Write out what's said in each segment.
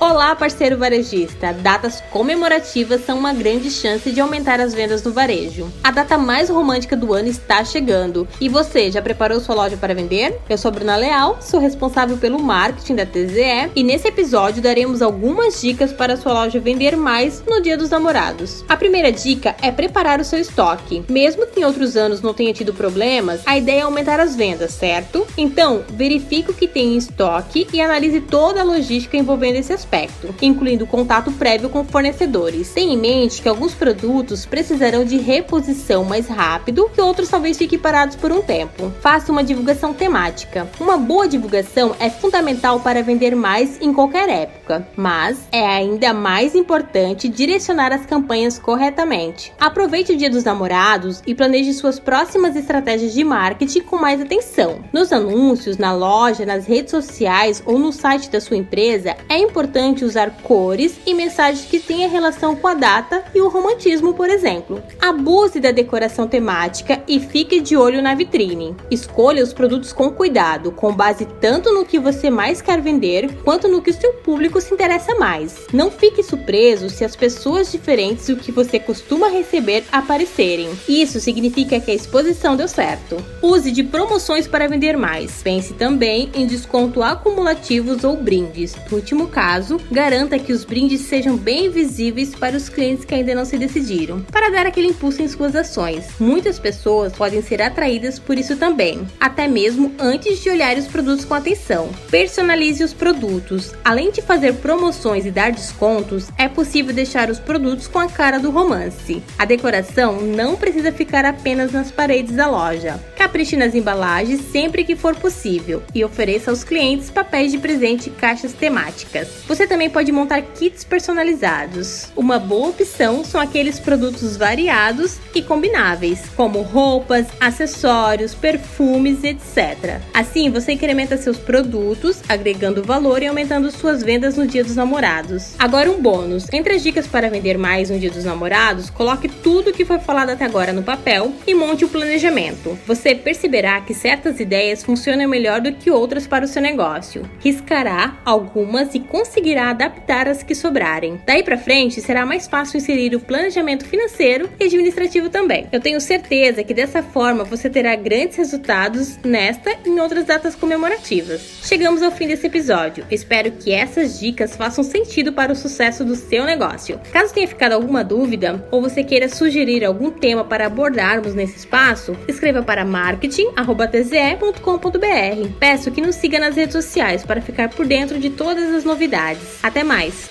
Olá, parceiro varejista! Datas comemorativas são uma grande chance de aumentar as vendas no varejo. A data mais romântica do ano está chegando. E você, já preparou sua loja para vender? Eu sou Bruna Leal, sou responsável pelo marketing da TZE e nesse episódio daremos algumas dicas para sua loja vender mais no Dia dos Namorados. A primeira dica é preparar o seu estoque. Mesmo que em outros anos não tenha tido problemas, a ideia é aumentar as vendas, certo? Então, verifique o que tem em estoque e analise toda a logística envolvendo esse aspecto aspecto, incluindo contato prévio com fornecedores. Tenha em mente que alguns produtos precisarão de reposição mais rápido que outros talvez fiquem parados por um tempo. Faça uma divulgação temática. Uma boa divulgação é fundamental para vender mais em qualquer época, mas é ainda mais importante direcionar as campanhas corretamente. Aproveite o Dia dos Namorados e planeje suas próximas estratégias de marketing com mais atenção. Nos anúncios, na loja, nas redes sociais ou no site da sua empresa, é importante importante usar cores e mensagens que tenham relação com a data e o romantismo, por exemplo. Abuse da decoração temática e fique de olho na vitrine. Escolha os produtos com cuidado, com base tanto no que você mais quer vender quanto no que o seu público se interessa mais. Não fique surpreso se as pessoas diferentes do que você costuma receber aparecerem. Isso significa que a exposição deu certo. Use de promoções para vender mais. Pense também em desconto acumulativos ou brindes. No último caso, caso, garanta que os brindes sejam bem visíveis para os clientes que ainda não se decidiram, para dar aquele impulso em suas ações. Muitas pessoas podem ser atraídas por isso também, até mesmo antes de olhar os produtos com atenção. Personalize os produtos. Além de fazer promoções e dar descontos, é possível deixar os produtos com a cara do romance. A decoração não precisa ficar apenas nas paredes da loja. Capriche nas embalagens sempre que for possível e ofereça aos clientes papéis de presente e caixas temáticas. Você também pode montar kits personalizados. Uma boa opção são aqueles produtos variados e combináveis, como roupas, acessórios, perfumes, etc. Assim, você incrementa seus produtos, agregando valor e aumentando suas vendas no Dia dos Namorados. Agora um bônus. Entre as dicas para vender mais no Dia dos Namorados, coloque tudo o que foi falado até agora no papel e monte o planejamento. Você perceberá que certas ideias funcionam melhor do que outras para o seu negócio. Riscará algumas e conseguirá conseguirá adaptar as que sobrarem. Daí para frente, será mais fácil inserir o planejamento financeiro e administrativo também. Eu tenho certeza que dessa forma você terá grandes resultados nesta e em outras datas comemorativas. Chegamos ao fim desse episódio. Espero que essas dicas façam sentido para o sucesso do seu negócio. Caso tenha ficado alguma dúvida ou você queira sugerir algum tema para abordarmos nesse espaço, escreva para marketing@tze.com.br. Peço que nos siga nas redes sociais para ficar por dentro de todas as novidades. Até mais!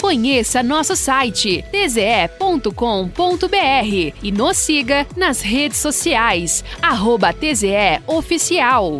Conheça nosso site tze.com.br e nos siga nas redes sociais, arroba TZE Oficial.